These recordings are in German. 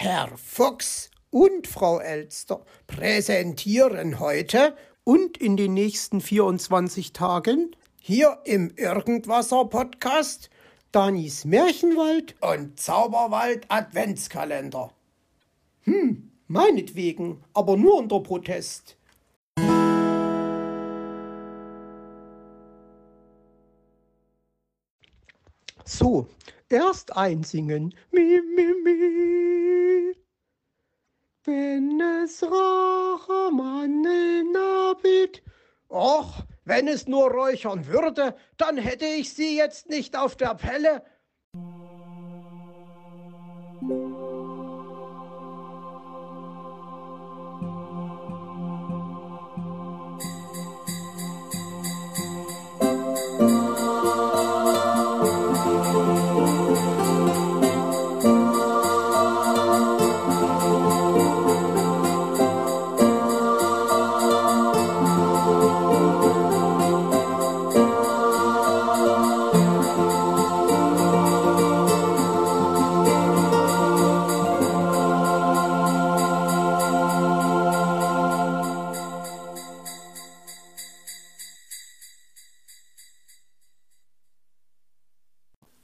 Herr Fuchs und Frau Elster präsentieren heute und in den nächsten 24 Tagen hier im Irgendwasser Podcast Danis Märchenwald und Zauberwald Adventskalender. Hm, meinetwegen, aber nur unter Protest. So, erst einsingen. Mi, mi, mi. Wenn es Rachemannen nabit. Och, wenn es nur räuchern würde, dann hätte ich sie jetzt nicht auf der Pelle.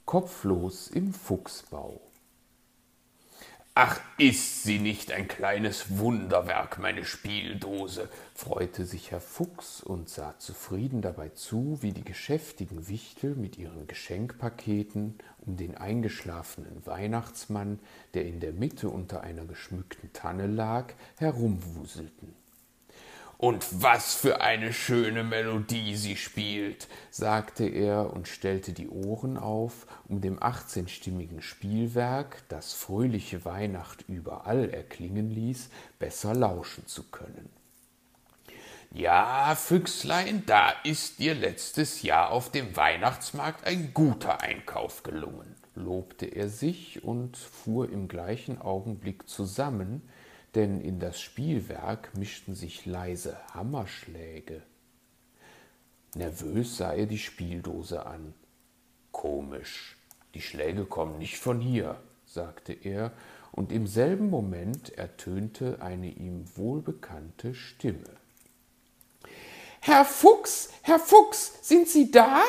Kopflos im Fuchsbau. Ach, ist sie nicht ein kleines Wunderwerk, meine Spieldose, freute sich Herr Fuchs und sah zufrieden dabei zu, wie die geschäftigen Wichtel mit ihren Geschenkpaketen um den eingeschlafenen Weihnachtsmann, der in der Mitte unter einer geschmückten Tanne lag, herumwuselten. Und was für eine schöne Melodie sie spielt, sagte er und stellte die Ohren auf, um dem achtzehnstimmigen Spielwerk, das fröhliche Weihnacht überall erklingen ließ, besser lauschen zu können. Ja, Füchslein, da ist dir letztes Jahr auf dem Weihnachtsmarkt ein guter Einkauf gelungen, lobte er sich und fuhr im gleichen Augenblick zusammen, denn in das Spielwerk mischten sich leise Hammerschläge. Nervös sah er die Spieldose an. Komisch, die Schläge kommen nicht von hier, sagte er, und im selben Moment ertönte eine ihm wohlbekannte Stimme. Herr Fuchs, Herr Fuchs, sind Sie da?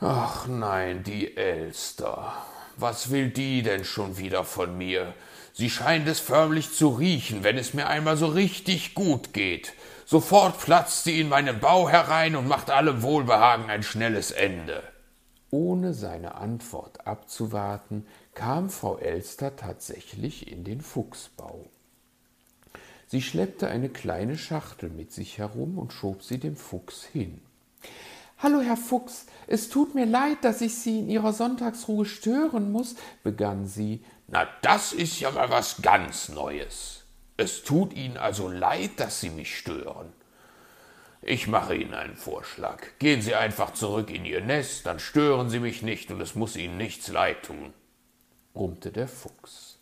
Ach nein, die Elster. Was will die denn schon wieder von mir? Sie scheint es förmlich zu riechen, wenn es mir einmal so richtig gut geht. Sofort platzt sie in meinen Bau herein und macht allem Wohlbehagen ein schnelles Ende. Ohne seine Antwort abzuwarten, kam Frau Elster tatsächlich in den Fuchsbau. Sie schleppte eine kleine Schachtel mit sich herum und schob sie dem Fuchs hin. Hallo, Herr Fuchs, es tut mir leid, dass ich Sie in Ihrer Sonntagsruhe stören muss, begann sie. Na, das ist ja mal was ganz Neues. Es tut Ihnen also leid, dass Sie mich stören. Ich mache Ihnen einen Vorschlag. Gehen Sie einfach zurück in Ihr Nest, dann stören Sie mich nicht und es muss Ihnen nichts leid tun, brummte der Fuchs.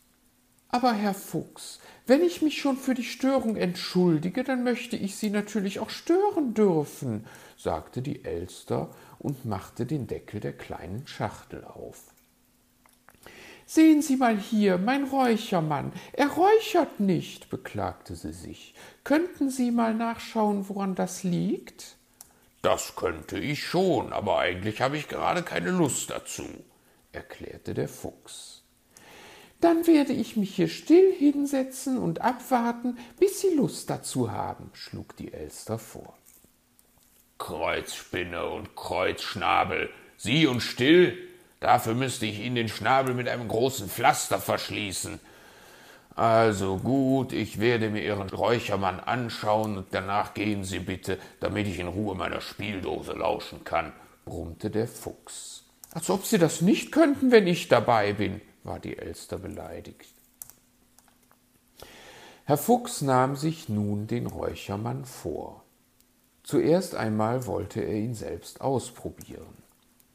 Aber Herr Fuchs, wenn ich mich schon für die Störung entschuldige, dann möchte ich Sie natürlich auch stören dürfen, sagte die Elster und machte den Deckel der kleinen Schachtel auf. Sehen Sie mal hier, mein Räuchermann, er räuchert nicht, beklagte sie sich. Könnten Sie mal nachschauen, woran das liegt? Das könnte ich schon, aber eigentlich habe ich gerade keine Lust dazu, erklärte der Fuchs. Dann werde ich mich hier still hinsetzen und abwarten, bis Sie Lust dazu haben, schlug die Elster vor. Kreuzspinne und Kreuzschnabel, sieh und still, dafür müsste ich Ihnen den Schnabel mit einem großen Pflaster verschließen. Also gut, ich werde mir Ihren Räuchermann anschauen und danach gehen Sie bitte, damit ich in Ruhe meiner Spieldose lauschen kann, brummte der Fuchs. Als ob Sie das nicht könnten, wenn ich dabei bin, war die Elster beleidigt. Herr Fuchs nahm sich nun den Räuchermann vor. Zuerst einmal wollte er ihn selbst ausprobieren.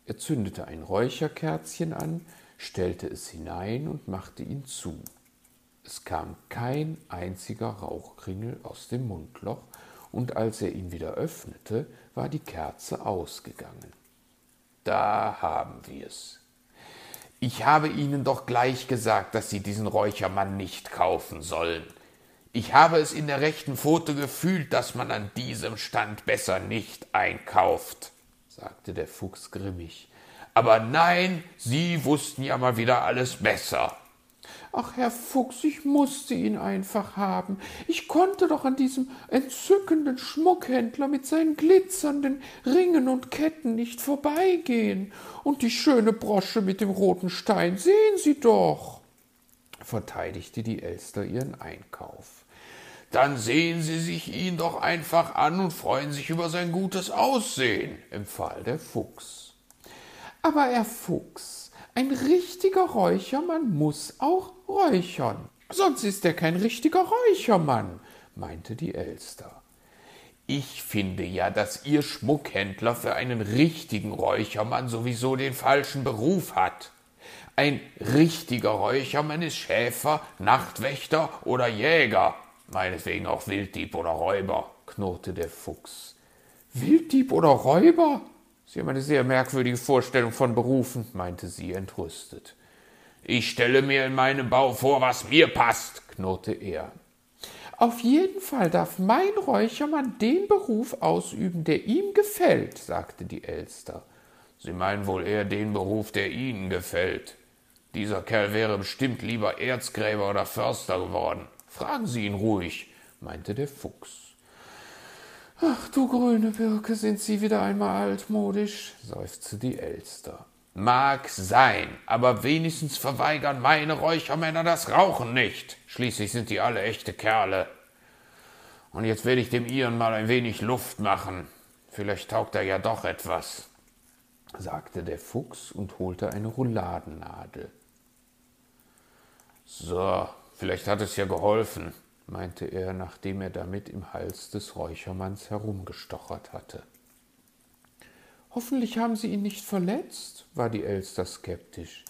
Er zündete ein Räucherkerzchen an, stellte es hinein und machte ihn zu. Es kam kein einziger Rauchkringel aus dem Mundloch, und als er ihn wieder öffnete, war die Kerze ausgegangen. Da haben wir's. Ich habe Ihnen doch gleich gesagt, dass Sie diesen Räuchermann nicht kaufen sollen. Ich habe es in der rechten Pfote gefühlt, dass man an diesem Stand besser nicht einkauft, sagte der Fuchs grimmig. Aber nein, Sie wussten ja mal wieder alles besser. Ach, Herr Fuchs, ich musste ihn einfach haben. Ich konnte doch an diesem entzückenden Schmuckhändler mit seinen glitzernden Ringen und Ketten nicht vorbeigehen. Und die schöne Brosche mit dem roten Stein, sehen Sie doch, verteidigte die Elster ihren Einkauf. Dann sehen Sie sich ihn doch einfach an und freuen sich über sein gutes Aussehen, empfahl der Fuchs. Aber Herr Fuchs, ein richtiger Räuchermann muss auch räuchern. Sonst ist er kein richtiger Räuchermann, meinte die Elster. Ich finde ja, dass Ihr Schmuckhändler für einen richtigen Räuchermann sowieso den falschen Beruf hat. Ein richtiger Räuchermann ist Schäfer, Nachtwächter oder Jäger, meinetwegen auch Wilddieb oder Räuber, knurrte der Fuchs. Wilddieb oder Räuber? Sie haben eine sehr merkwürdige Vorstellung von Berufen, meinte sie entrüstet. Ich stelle mir in meinem Bau vor, was mir passt, knurrte er. Auf jeden Fall darf mein Räuchermann den Beruf ausüben, der ihm gefällt, sagte die Elster. Sie meinen wohl eher den Beruf, der Ihnen gefällt. Dieser Kerl wäre bestimmt lieber Erzgräber oder Förster geworden. Fragen Sie ihn ruhig, meinte der Fuchs. Ach du grüne Birke, sind Sie wieder einmal altmodisch, seufzte die Elster. Mag sein, aber wenigstens verweigern meine Räuchermänner das Rauchen nicht. Schließlich sind die alle echte Kerle. Und jetzt werde ich dem Ihren mal ein wenig Luft machen. Vielleicht taugt er ja doch etwas, sagte der Fuchs und holte eine Rouladennadel. So, vielleicht hat es ja geholfen meinte er, nachdem er damit im Hals des Räuchermanns herumgestochert hatte. Hoffentlich haben Sie ihn nicht verletzt, war die Elster skeptisch.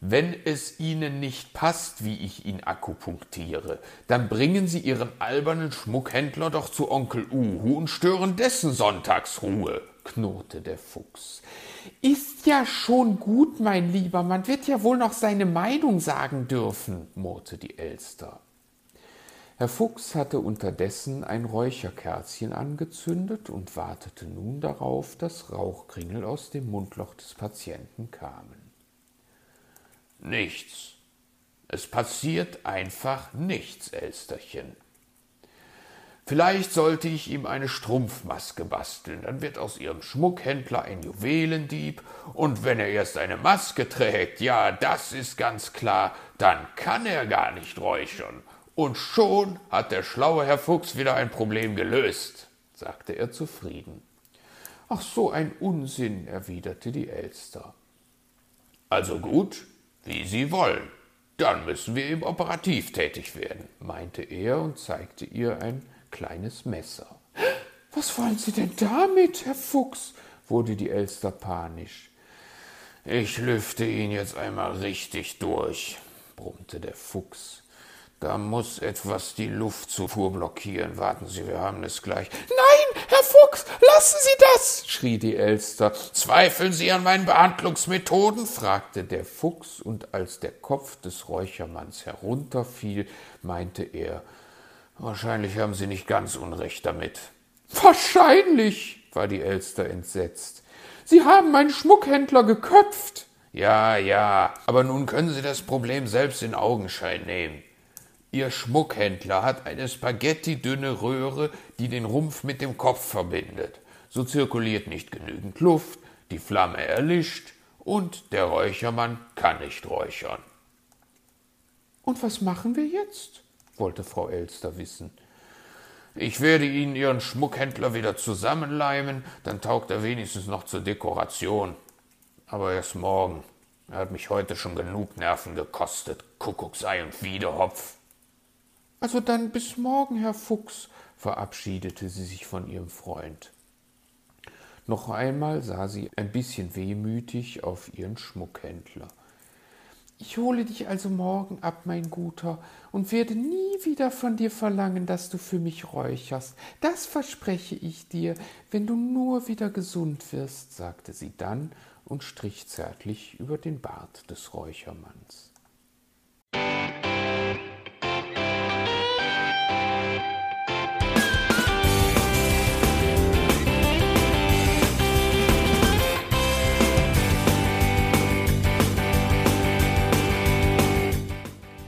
Wenn es Ihnen nicht passt, wie ich ihn akupunktiere, dann bringen Sie Ihren albernen Schmuckhändler doch zu Onkel Uhu und stören dessen Sonntagsruhe, knurrte der Fuchs. Ist ja schon gut, mein Lieber, man wird ja wohl noch seine Meinung sagen dürfen, murrte die Elster. Herr Fuchs hatte unterdessen ein Räucherkerzchen angezündet und wartete nun darauf, dass Rauchkringel aus dem Mundloch des Patienten kamen. Nichts. Es passiert einfach nichts, Elsterchen. Vielleicht sollte ich ihm eine Strumpfmaske basteln, dann wird aus ihrem Schmuckhändler ein Juwelendieb, und wenn er erst eine Maske trägt, ja, das ist ganz klar, dann kann er gar nicht räuchern, und schon hat der schlaue Herr Fuchs wieder ein Problem gelöst, sagte er zufrieden. Ach so ein Unsinn, erwiderte die Elster. Also gut, wie Sie wollen. Dann müssen wir eben operativ tätig werden, meinte er und zeigte ihr ein kleines Messer. Was wollen Sie denn damit, Herr Fuchs? wurde die Elster panisch. Ich lüfte ihn jetzt einmal richtig durch, brummte der Fuchs. Da muss etwas die Luftzufuhr blockieren. Warten Sie, wir haben es gleich. Nein, Herr Fuchs, lassen Sie das! schrie die Elster. Zweifeln Sie an meinen Behandlungsmethoden? fragte der Fuchs, und als der Kopf des Räuchermanns herunterfiel, meinte er, wahrscheinlich haben Sie nicht ganz Unrecht damit. Wahrscheinlich, war die Elster entsetzt. Sie haben meinen Schmuckhändler geköpft. Ja, ja, aber nun können Sie das Problem selbst in Augenschein nehmen. Ihr Schmuckhändler hat eine spaghetti-dünne Röhre, die den Rumpf mit dem Kopf verbindet. So zirkuliert nicht genügend Luft, die Flamme erlischt und der Räuchermann kann nicht räuchern. Und was machen wir jetzt? Wollte Frau Elster wissen. Ich werde Ihnen Ihren Schmuckhändler wieder zusammenleimen, dann taugt er wenigstens noch zur Dekoration. Aber erst morgen. Er hat mich heute schon genug Nerven gekostet. Kuckucksei und Wiedehopf. Also dann bis morgen, Herr Fuchs, verabschiedete sie sich von ihrem Freund. Noch einmal sah sie ein bisschen wehmütig auf ihren Schmuckhändler. Ich hole dich also morgen ab, mein Guter, und werde nie wieder von dir verlangen, dass du für mich räucherst. Das verspreche ich dir, wenn du nur wieder gesund wirst, sagte sie dann und strich zärtlich über den Bart des Räuchermanns.